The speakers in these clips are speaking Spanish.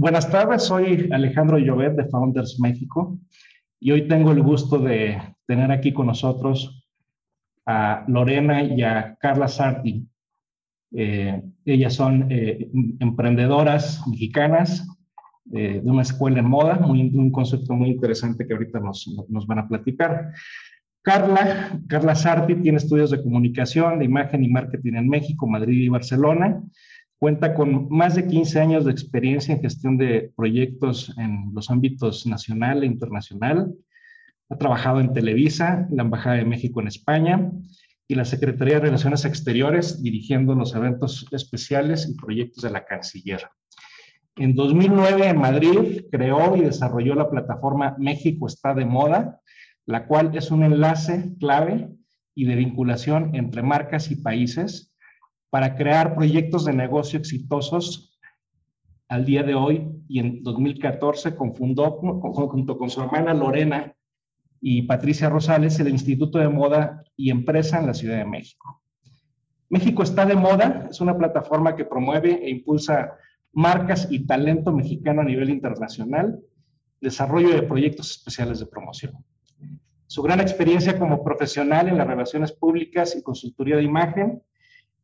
Buenas tardes, soy Alejandro Llobet de Founders México y hoy tengo el gusto de tener aquí con nosotros a Lorena y a Carla Sarti. Eh, ellas son eh, emprendedoras mexicanas eh, de una escuela en moda, muy, un concepto muy interesante que ahorita nos, nos van a platicar. Carla, Carla Sarti tiene estudios de comunicación, de imagen y marketing en México, Madrid y Barcelona Cuenta con más de 15 años de experiencia en gestión de proyectos en los ámbitos nacional e internacional. Ha trabajado en Televisa, la Embajada de México en España y la Secretaría de Relaciones Exteriores, dirigiendo los eventos especiales y proyectos de la Canciller. En 2009, en Madrid, creó y desarrolló la plataforma México está de moda, la cual es un enlace clave y de vinculación entre marcas y países para crear proyectos de negocio exitosos al día de hoy y en 2014 confundó junto con su hermana Lorena y Patricia Rosales el Instituto de Moda y Empresa en la Ciudad de México. México está de moda, es una plataforma que promueve e impulsa marcas y talento mexicano a nivel internacional, desarrollo de proyectos especiales de promoción. Su gran experiencia como profesional en las relaciones públicas y consultoría de imagen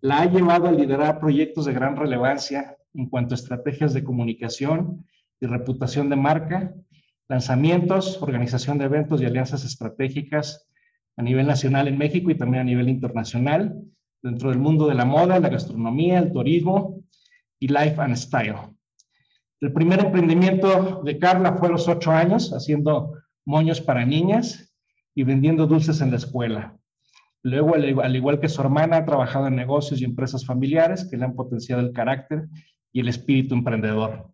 la ha llevado a liderar proyectos de gran relevancia en cuanto a estrategias de comunicación y reputación de marca, lanzamientos, organización de eventos y alianzas estratégicas a nivel nacional en México y también a nivel internacional, dentro del mundo de la moda, la gastronomía, el turismo y life and style. El primer emprendimiento de Carla fue a los ocho años, haciendo moños para niñas y vendiendo dulces en la escuela. Luego, al igual que su hermana, ha trabajado en negocios y empresas familiares que le han potenciado el carácter y el espíritu emprendedor.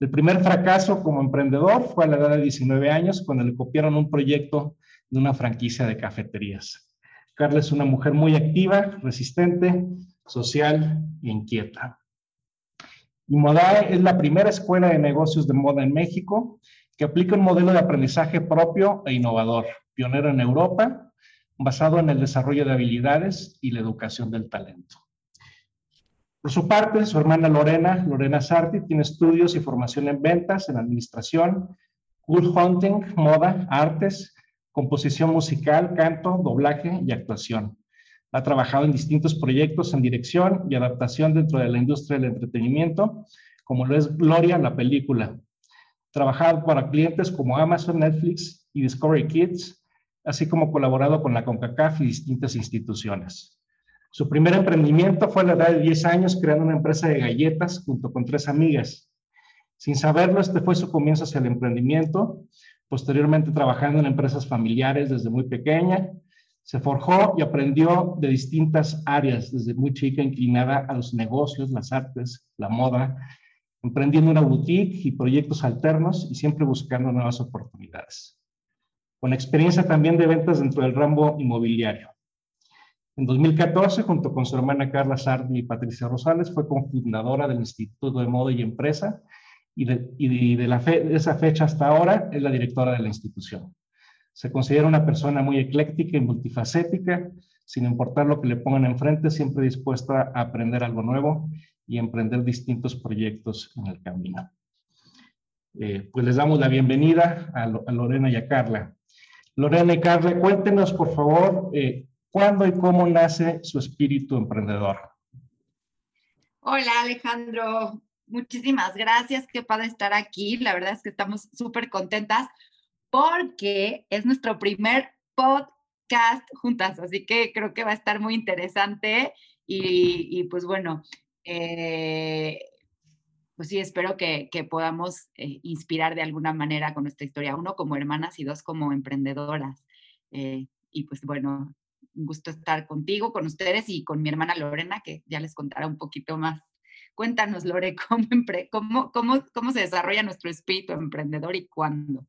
El primer fracaso como emprendedor fue a la edad de 19 años, cuando le copiaron un proyecto de una franquicia de cafeterías. Carla es una mujer muy activa, resistente, social e inquieta. Y Modae es la primera escuela de negocios de moda en México que aplica un modelo de aprendizaje propio e innovador, pionero en Europa basado en el desarrollo de habilidades y la educación del talento. Por su parte, su hermana Lorena, Lorena Sarti, tiene estudios y formación en ventas, en administración, cool hunting, moda, artes, composición musical, canto, doblaje y actuación. Ha trabajado en distintos proyectos en dirección y adaptación dentro de la industria del entretenimiento, como lo es Gloria, la película. Trabajado para clientes como Amazon, Netflix y Discovery Kids, así como colaborado con la CONCACAF y distintas instituciones. Su primer emprendimiento fue a la edad de 10 años creando una empresa de galletas junto con tres amigas. Sin saberlo, este fue su comienzo hacia el emprendimiento, posteriormente trabajando en empresas familiares desde muy pequeña. Se forjó y aprendió de distintas áreas, desde muy chica, inclinada a los negocios, las artes, la moda, emprendiendo una boutique y proyectos alternos y siempre buscando nuevas oportunidades con experiencia también de ventas dentro del ramo inmobiliario. En 2014, junto con su hermana Carla Sardi y Patricia Rosales, fue cofundadora del Instituto de Moda y Empresa y de, la de esa fecha hasta ahora es la directora de la institución. Se considera una persona muy ecléctica y multifacética, sin importar lo que le pongan enfrente, siempre dispuesta a aprender algo nuevo y emprender distintos proyectos en el camino. Eh, pues les damos la bienvenida a, a Lorena y a Carla. Lorena y Carla, cuéntenos por favor eh, cuándo y cómo nace su espíritu emprendedor. Hola Alejandro, muchísimas gracias, qué padre estar aquí. La verdad es que estamos súper contentas porque es nuestro primer podcast juntas, así que creo que va a estar muy interesante y, pues bueno, eh, pues sí, espero que, podamos eh, inspirar de alguna manera con nuestra historia, uno como hermanas y dos como emprendedoras. Eh, y pues bueno, un gusto estar contigo, con ustedes y con mi hermana Lorena, que ya les contará un poquito más. Cuéntanos, Lore, cómo, cómo, cómo se desarrolla nuestro espíritu emprendedor y cuándo.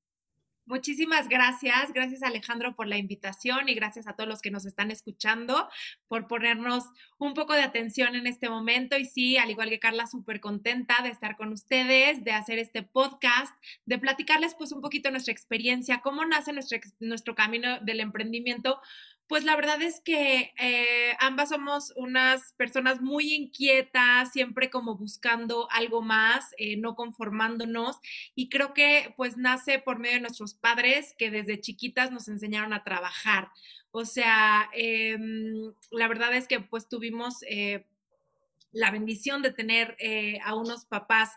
Muchísimas gracias. Gracias Alejandro por la invitación y gracias a todos los que nos están escuchando por ponernos un poco de atención en este momento. Y sí, al igual que Carla, súper contenta de estar con ustedes, de hacer este podcast, de platicarles pues un poquito nuestra experiencia, cómo nace nuestro, nuestro camino del emprendimiento Pues la verdad es que eh, ambas somos unas personas muy inquietas, siempre como buscando algo más, eh, no conformándonos. Y creo que pues nace por medio de nuestros padres que desde chiquitas nos enseñaron a trabajar. O sea, em, la verdad es que pues tuvimos... Eh, la bendición de tener a unos papás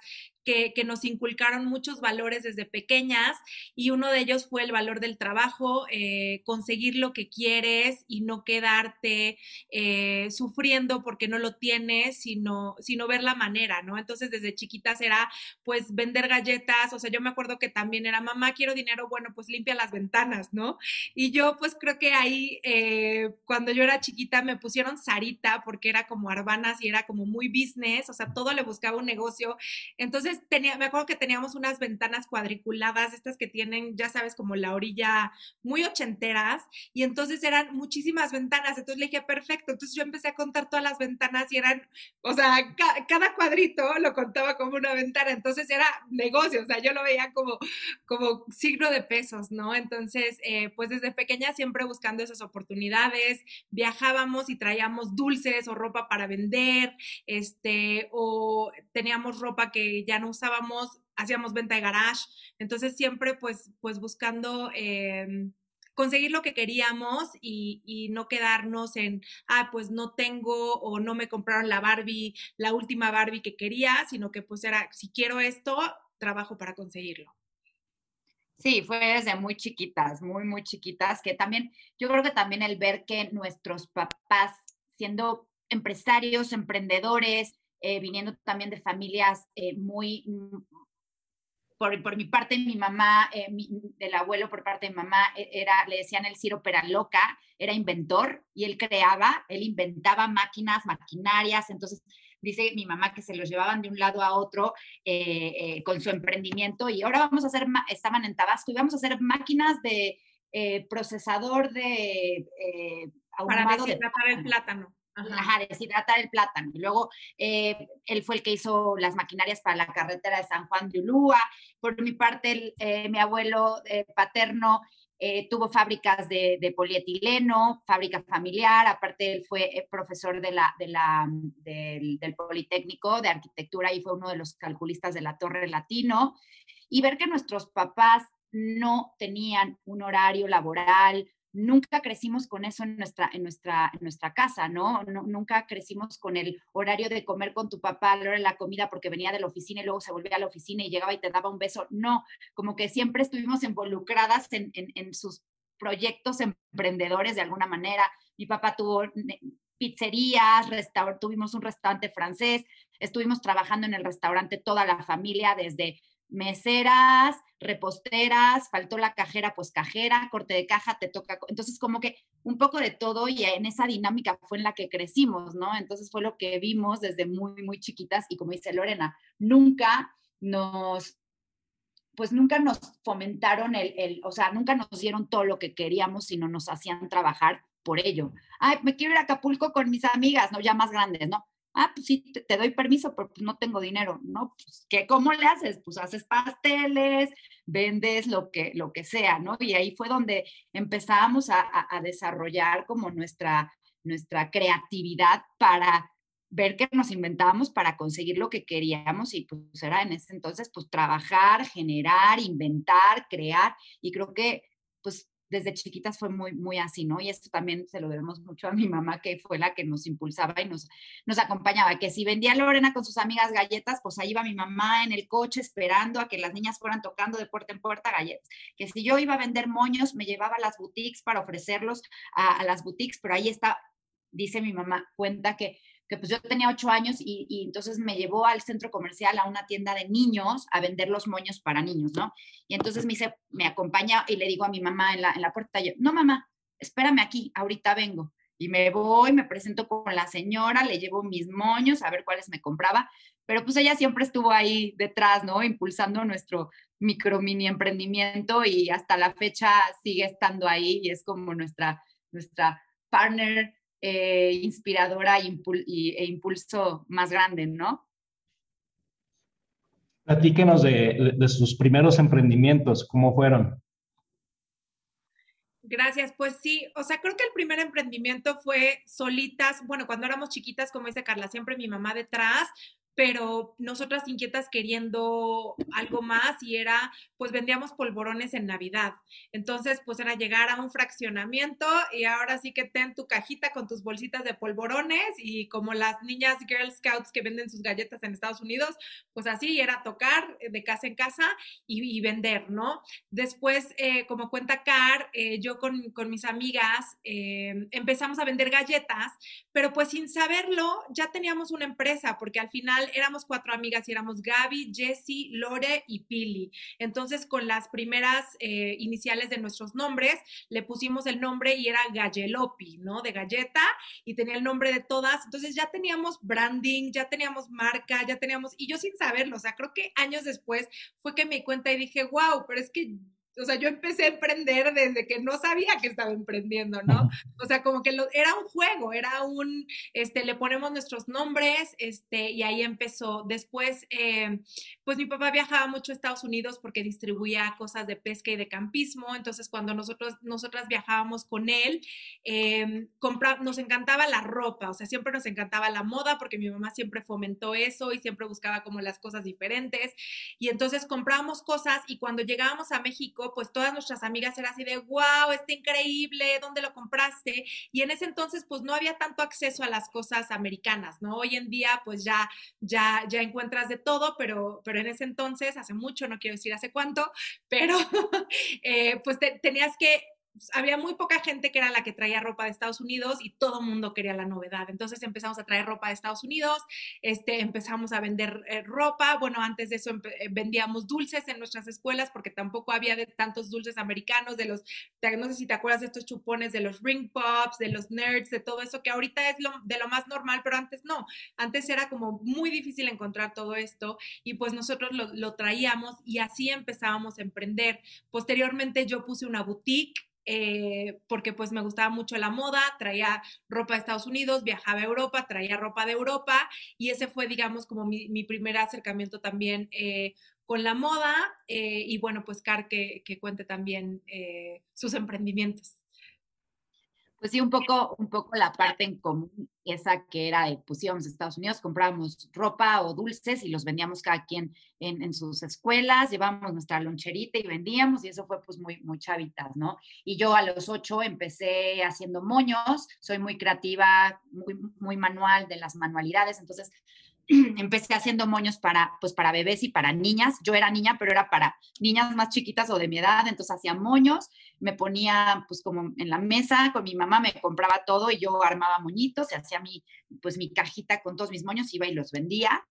que, nos inculcaron muchos valores desde pequeñas y uno de ellos fue el valor del trabajo, eh, conseguir lo que quieres y no quedarte eh, sufriendo porque no lo tienes, sino, sino ver la manera, ¿no? Entonces desde chiquitas era pues vender galletas, o sea, yo me acuerdo que también era, mamá, quiero dinero, bueno, pues limpia las ventanas, ¿no? Y yo pues creo que ahí, eh, cuando yo era chiquita, me pusieron Sarita porque era como Arbanas y era como muy business, o sea, todo le buscaba un negocio. Entonces, tenía, me acuerdo que teníamos unas ventanas cuadriculadas, estas que tienen, ya sabes, como la orilla muy ochenteras, y entonces eran muchísimas ventanas. Entonces le dije, perfecto. Entonces yo empecé a contar todas las ventanas y eran, o sea, cada cuadrito lo contaba como una ventana. Entonces era negocio, o sea, yo lo veía como, como signo de pesos, ¿no? Entonces, eh, pues desde pequeña siempre buscando esas oportunidades, viajábamos y traíamos dulces o ropa para vender, este, o teníamos ropa que ya no usábamos, hacíamos venta de garage, entonces siempre pues, pues buscando em, conseguir lo que queríamos y, no quedarnos en, ah, pues no tengo o no me compraron la Barbie, la última Barbie que quería, sino que pues era, si quiero esto, trabajo para conseguirlo. Sí, fue desde muy chiquitas, muy, muy chiquitas, que también, yo creo que también el ver que nuestros papás, siendo empresarios, emprendedores, eh, viniendo también de familias eh, muy, mm, por, por, mi parte, mi mamá, eh, del abuelo por parte de mamá, era, le decían el Ciro Peraloca, era inventor y él creaba, él inventaba máquinas, maquinarias, entonces dice mi mamá que se los llevaban de un lado a otro con su emprendimiento y ahora vamos a hacer, estaban en Tabasco y vamos a hacer máquinas de procesador de... Para el plátano. Ajá. deshidratar el plátano. Y luego eh, él fue el que hizo las maquinarias para la carretera de San Juan de Ulúa. Por mi parte, eh, mi abuelo eh, paterno tuvo fábricas de, polietileno, fábrica familiar. Aparte, él fue profesor de la, del, del Politécnico de Arquitectura y fue uno de los calculistas de la Torre Latino. Y ver que nuestros papás no tenían un horario laboral, nunca crecimos con eso en nuestra, en nuestra, en nuestra casa, ¿no? Nunca crecimos con el horario de comer con tu papá la hora de la comida porque venía de la oficina y luego se volvía a la oficina y llegaba y te daba un beso. No, como que siempre estuvimos involucradas en, en sus proyectos emprendedores de alguna manera. Mi papá tuvo pizzerías, tuvimos un restaurante francés, estuvimos trabajando en el restaurante toda la familia desde meseras, reposteras, faltó la cajera, pues cajera, corte de caja, te toca. Entonces, como que un poco de todo y en esa dinámica fue en la que crecimos, ¿no? Entonces fue lo que vimos desde muy, muy chiquitas y como dice Lorena, nunca nos, pues nunca nos fomentaron el, el, o sea, nunca nos dieron todo lo que queríamos, sino nos hacían trabajar por ello. Ay, me quiero ir a Acapulco con mis amigas, ¿no? Ya más grandes, ¿no? Ah, pues sí, te, doy permiso, pero pues no tengo dinero, ¿no? Pues, ¿qué, ¿Cómo le haces? Pues haces pasteles, vendes lo que, lo que sea, ¿no? Y ahí fue donde empezamos a, a, desarrollar como nuestra, nuestra creatividad para ver qué nos inventábamos para conseguir lo que queríamos y pues era en ese entonces pues trabajar, generar, inventar, crear y creo que pues desde chiquitas fue muy, muy así, ¿no? Y esto también se lo debemos mucho a mi mamá, que fue la que nos impulsaba y nos, nos acompañaba, que si vendía Lorena con sus amigas galletas, pues ahí iba mi mamá en el coche esperando a que las niñas fueran tocando de puerta en puerta galletas. Que si yo iba a vender moños, me llevaba a las boutiques para ofrecerlos a, a las boutiques, pero ahí está, dice mi mamá, cuenta que que pues yo tenía ocho años y, entonces me llevó al centro comercial a una tienda de niños a vender los moños para niños, ¿no? Y entonces me dice, me acompaña y le digo a mi mamá en la, en la puerta, yo, no mamá, espérame aquí, ahorita vengo. Y me voy, me presento con la señora, le llevo mis moños a ver cuáles me compraba, pero pues ella siempre estuvo ahí detrás, ¿no? Impulsando nuestro micro mini emprendimiento y hasta la fecha sigue estando ahí y es como nuestra, nuestra partner eh, inspiradora e impulso más grande, ¿no? Platíquenos de, de sus primeros emprendimientos, ¿cómo fueron? Gracias, pues sí, o sea, creo que el primer emprendimiento fue solitas, bueno, cuando éramos chiquitas, como dice Carla, siempre mi mamá detrás, pero nosotras inquietas queriendo algo más y era, pues vendíamos polvorones en Navidad. Entonces, pues era llegar a un fraccionamiento y ahora sí que ten tu cajita con tus bolsitas de polvorones y como las niñas Girl Scouts que venden sus galletas en Estados Unidos, pues así era tocar de casa en casa y, vender, ¿no? Después, eh, como cuenta Car, eh, yo con, con, mis amigas eh, empezamos a vender galletas, pero pues sin saberlo ya teníamos una empresa porque al final éramos cuatro amigas y éramos Gaby, Jessie, Lore y Pili. Entonces, con las primeras eh, iniciales de nuestros nombres, le pusimos el nombre y era Gallelopi, ¿no? De galleta y tenía el nombre de todas. Entonces, ya teníamos branding, ya teníamos marca, ya teníamos, y yo sin saberlo, o sea, creo que años después fue que me di cuenta y dije, wow, pero es que o sea, yo empecé a emprender desde que no sabía que estaba emprendiendo, ¿no? O sea, como que lo, era un juego, era un, este, le ponemos nuestros nombres, este, y ahí empezó. Después, eh, pues mi papá viajaba mucho a Estados Unidos porque distribuía cosas de pesca y de campismo, entonces cuando nosotros, nosotras viajábamos con él, eh, nos encantaba la ropa, o sea, siempre nos encantaba la moda porque mi mamá siempre fomentó eso y siempre buscaba como las cosas diferentes, y entonces comprábamos cosas y cuando llegábamos a México, pues todas nuestras amigas eran así de, wow, está increíble, ¿dónde lo compraste? Y en ese entonces, pues no había tanto acceso a las cosas americanas, ¿no? Hoy en día, pues ya, ya, ya encuentras de todo, pero, pero en ese entonces, hace mucho, no quiero decir hace cuánto, pero eh, pues tenías que había muy poca gente que era la que traía ropa de Estados Unidos y todo el mundo quería la novedad. Entonces empezamos a traer ropa de Estados Unidos, este, empezamos a vender eh, ropa. Bueno, antes de eso eh, vendíamos dulces en nuestras escuelas porque tampoco había de tantos dulces americanos, de los, no sé si te acuerdas de estos chupones, de los ring pops, de los nerds, de todo eso que ahorita es lo, de lo más normal, pero antes no. Antes era como muy difícil encontrar todo esto y pues nosotros lo, lo traíamos y así empezábamos a emprender. Posteriormente yo puse una boutique eh, porque pues me gustaba mucho la moda, traía ropa de Estados Unidos, viajaba a Europa, traía ropa de Europa y ese fue, digamos, como mi, primer acercamiento también eh, con la moda eh, y bueno, pues Car que, que cuente también sus emprendimientos. Pues sí, un poco, un poco la parte en común, esa que era de, pues íbamos a Estados Unidos, comprábamos ropa o dulces y los vendíamos cada quien en, en, sus escuelas, llevábamos nuestra loncherita y vendíamos y eso fue pues muy, muy chavitas, ¿no? Y yo a los ocho empecé haciendo moños, soy muy creativa, muy, muy manual de las manualidades, entonces empecé haciendo moños para, pues para bebés y para niñas. Yo era niña, pero era para niñas más chiquitas o de mi edad, entonces hacía moños, me ponía pues como en la mesa con mi mamá, me compraba todo y yo armaba moñitos y hacía mi, pues mi cajita con todos mis moños, iba y los vendía.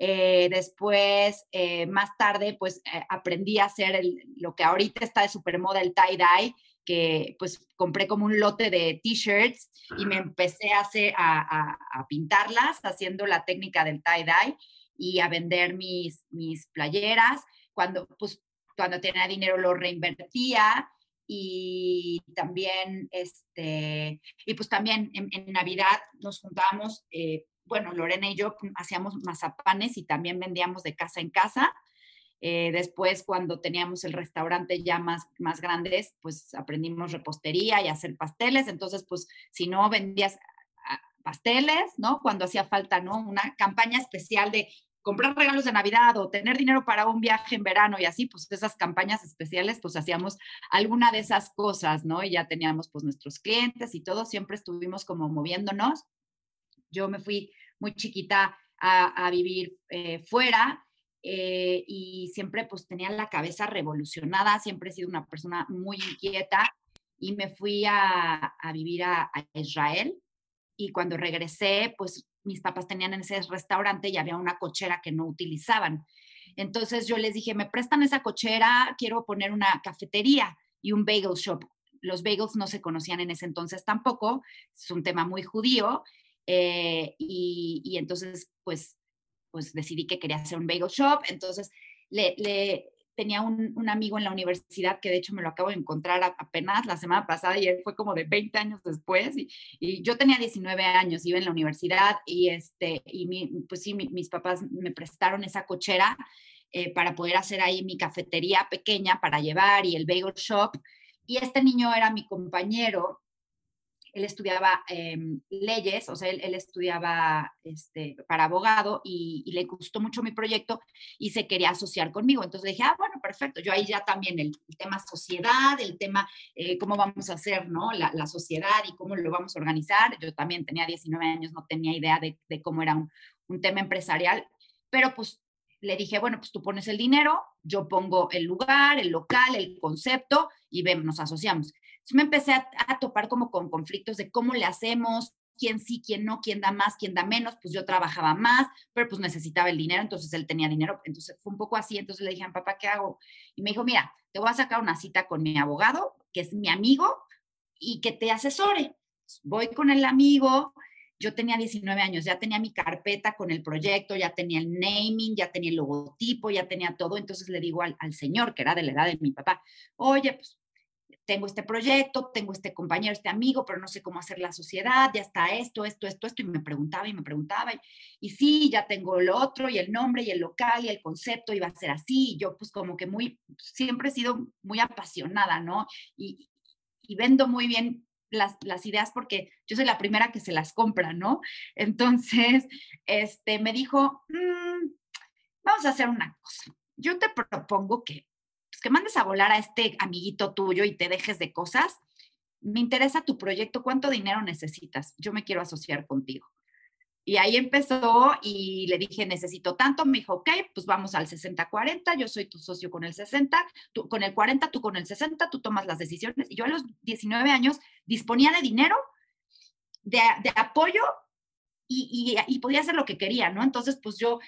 Eh, después, eh, más tarde, pues eh, aprendí a hacer lo que ahorita está de super moda, el tie-dye, que pues compré como un lote de t-shirts y me empecé a, hacer, a, pintarlas haciendo la técnica del tie-dye y a vender mis, mis playeras. Cuando, pues, cuando tenía dinero lo reinvertía y también, este, y pues también en, Navidad nos juntábamos, eh, bueno, Lorena y yo hacíamos mazapanes y también vendíamos de casa en casa eh, después, cuando teníamos el restaurante ya más, más grandes, pues aprendimos repostería y hacer pasteles. Entonces, pues si no vendías ah, pasteles, ¿no? Cuando hacía falta, ¿no? Una campaña especial de comprar regalos de Navidad o tener dinero para un viaje en verano y así, pues esas campañas especiales, pues hacíamos alguna de esas cosas, ¿no? Y ya teníamos pues nuestros clientes y todo, siempre estuvimos como moviéndonos. Yo me fui muy chiquita a, vivir eh, fuera eh, y siempre pues tenía la cabeza revolucionada, siempre he sido una persona muy inquieta y me fui a, vivir a, Israel y cuando regresé pues mis papás tenían en ese restaurante y había una cochera que no utilizaban. Entonces yo les dije, me prestan esa cochera, quiero poner una cafetería y un bagel shop. Los bagels no se conocían en ese entonces tampoco, es un tema muy judío. Eh, y, y, entonces, pues pues decidí que quería hacer un bagel shop, entonces le, tenía un, amigo en la universidad que de hecho me lo acabo de encontrar apenas la semana pasada y él fue como de 20 años después y, yo tenía 19 años, iba en la universidad y este, y pues sí, mis papás me prestaron esa cochera eh, para poder hacer ahí mi cafetería pequeña para llevar y el bagel shop. Y este niño era mi compañero él estudiaba em, leyes, o sea, él, estudiaba este, para abogado y, le gustó mucho mi proyecto y se quería asociar conmigo. Entonces dije, ah, bueno, perfecto. Yo ahí ya también el, tema sociedad, el tema eh, cómo vamos a hacer, ¿no? La, sociedad y cómo lo vamos a organizar. Yo también tenía 19 años, no tenía idea de, cómo era un, un tema empresarial, pero pues le dije, bueno, pues tú pones el dinero, yo pongo el lugar, el local, el concepto y vemos, nos asociamos me empecé a, topar como con conflictos de cómo le hacemos, quién sí, quién no, quién da más, quién da menos, pues yo trabajaba más, pero pues necesitaba el dinero, entonces él tenía dinero, entonces fue un poco así, entonces le dije a papá, ¿qué hago? Y me dijo, mira, te voy a sacar una cita con mi abogado, que es mi amigo, y que te asesore. Voy con el amigo, yo tenía 19 años, ya tenía mi carpeta con el proyecto, ya tenía el naming, ya tenía el logotipo, ya tenía todo, entonces le digo al, al señor, que era de la edad de mi papá, oye, pues tengo este proyecto, tengo este compañero, este amigo, pero no sé cómo hacer la sociedad, ya está esto, esto, esto, esto, y me preguntaba y me preguntaba, y, sí, ya tengo lo otro, y el nombre, y el local, y el concepto, iba a ser así, y yo pues como que muy, siempre he sido muy apasionada, ¿no? Y, vendo muy bien las, ideas porque yo soy la primera que se las compra, ¿no? Entonces, este, me dijo, mm, vamos a hacer una cosa, yo te propongo que pues, que mandes a volar a este amiguito tuyo y te dejes de cosas. Me interesa tu proyecto, ¿cuánto dinero necesitas? Yo me quiero asociar contigo. Y ahí empezó y le dije, necesito tanto. Me dijo, ok, pues vamos al 60-40, yo soy tu socio con el 60, tú con el 40, tú con el 60, tú tomas las decisiones. Y yo a los 19 años disponía de dinero, de, apoyo y, y, y, podía hacer lo que quería, ¿no? Entonces, pues yo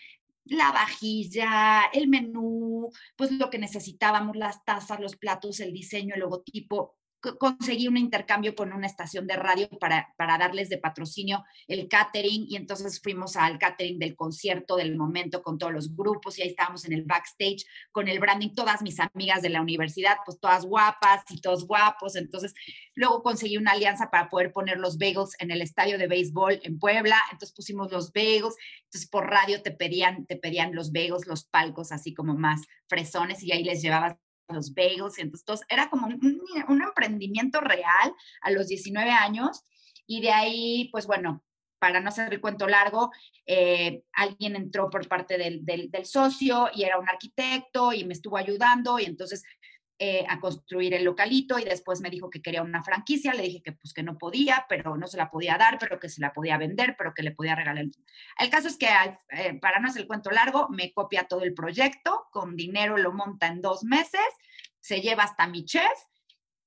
la vajilla, el menú, pues lo que necesitábamos, las tazas, los platos, el diseño, el logotipo, conseguí un intercambio con una estación de radio para, para darles de patrocinio el catering y entonces fuimos al catering del concierto del momento con todos los grupos y ahí estábamos en el backstage con el branding, todas mis amigas de la universidad, pues todas guapas y todos guapos, entonces luego conseguí una alianza para poder poner los bagels en el estadio de béisbol en Puebla, entonces pusimos los bagels, entonces por radio te pedían, te pedían los bagels, los palcos así como más fresones y ahí les llevabas los bagels, y entonces era como un, emprendimiento real a los 19 años y de ahí, pues bueno, para no hacer el cuento largo, eh, alguien entró por parte del, del, del, socio y era un arquitecto y me estuvo ayudando y entonces eh, a construir el localito y después me dijo que quería una franquicia, le dije que pues que no podía, pero no se la podía dar, pero que se la podía vender, pero que le podía regalar. El caso es que eh, para no hacer el cuento largo, me copia todo el proyecto, con dinero lo monta en dos meses, se lleva hasta mi chef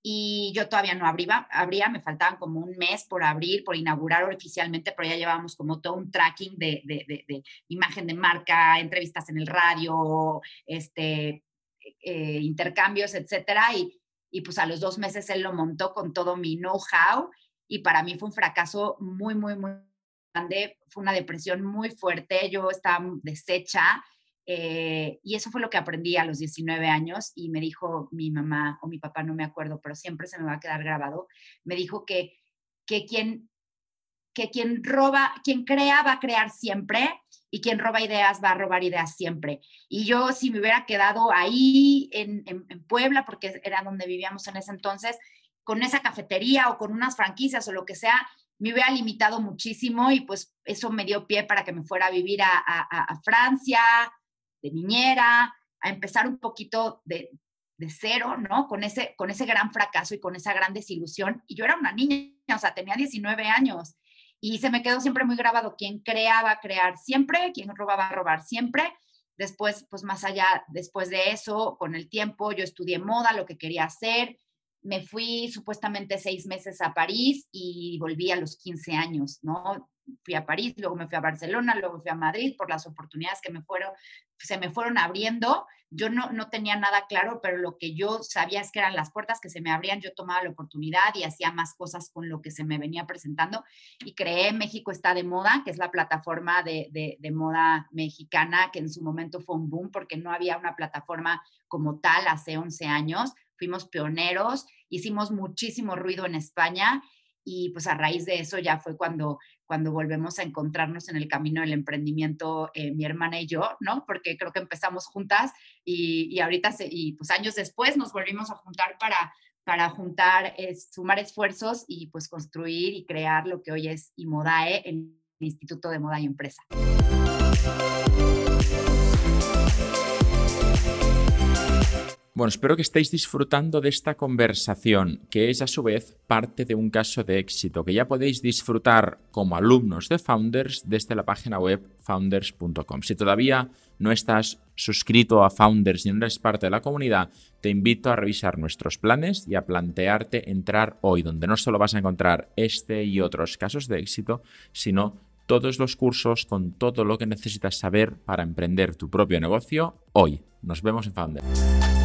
y yo todavía no abría, abría, me faltaban como un mes por abrir, por inaugurar oficialmente, pero ya llevábamos como todo un tracking de, de, de, de imagen de marca, entrevistas en el radio, este, eh, intercambios, etcétera. Y, y pues a los dos meses él lo montó con todo mi know-how y para mí fue un fracaso muy, muy, muy grande. Fue una depresión muy fuerte. Yo estaba deshecha. Eh, y eso fue lo que aprendí a los 19 años y me dijo mi mamá o mi papá, no me acuerdo, pero siempre se me va a quedar grabado, me dijo que, que quien, que quien roba, quien crea va a crear siempre y quien roba ideas va a robar ideas siempre. Y yo si me hubiera quedado ahí en, Puebla, porque era donde vivíamos en ese entonces, con esa cafetería o con unas franquicias o lo que sea, me hubiera limitado muchísimo y pues eso me dio pie para que me fuera a vivir a, Francia, de niñera, a empezar un poquito de, de, cero, ¿no? Con ese, con ese gran fracaso y con esa gran desilusión. Y yo era una niña, o sea, tenía 19 años y se me quedó siempre muy grabado, quien creaba crear siempre, quien robaba robar siempre. Después, pues más allá, después de eso, con el tiempo, yo estudié moda, lo que quería hacer. Me fui supuestamente seis meses a París y volví a los 15 años, ¿no? fui a París, luego me fui a Barcelona, luego fui a Madrid por las oportunidades que me fueron, se me fueron abriendo. Yo no, no tenía nada claro, pero lo que yo sabía es que eran las puertas que se me abrían, yo tomaba la oportunidad y hacía más cosas con lo que se me venía presentando y creé México está de moda, que es la plataforma de, de, de moda mexicana, que en su momento fue un boom porque no había una plataforma como tal hace 11 años. Fuimos pioneros, hicimos muchísimo ruido en España y pues a raíz de eso ya fue cuando, cuando volvemos a encontrarnos en el camino del emprendimiento eh, mi hermana y yo, ¿no? Porque creo que empezamos juntas y, y ahorita, y pues años después nos volvimos a juntar para, para juntar, sumar esfuerzos y pues construir y crear lo que hoy es IMODAE, el Instituto de Moda y Empresa. Bueno, espero que estéis disfrutando de esta conversación, que es a su vez parte de un caso de éxito, que ya podéis disfrutar como alumnos de Founders desde la página web founders.com. Si todavía no estás suscrito a Founders y no eres parte de la comunidad, te invito a revisar nuestros planes y a plantearte entrar hoy, donde no solo vas a encontrar este y otros casos de éxito, sino todos los cursos con todo lo que necesitas saber para emprender tu propio negocio hoy. Nos vemos en Founders.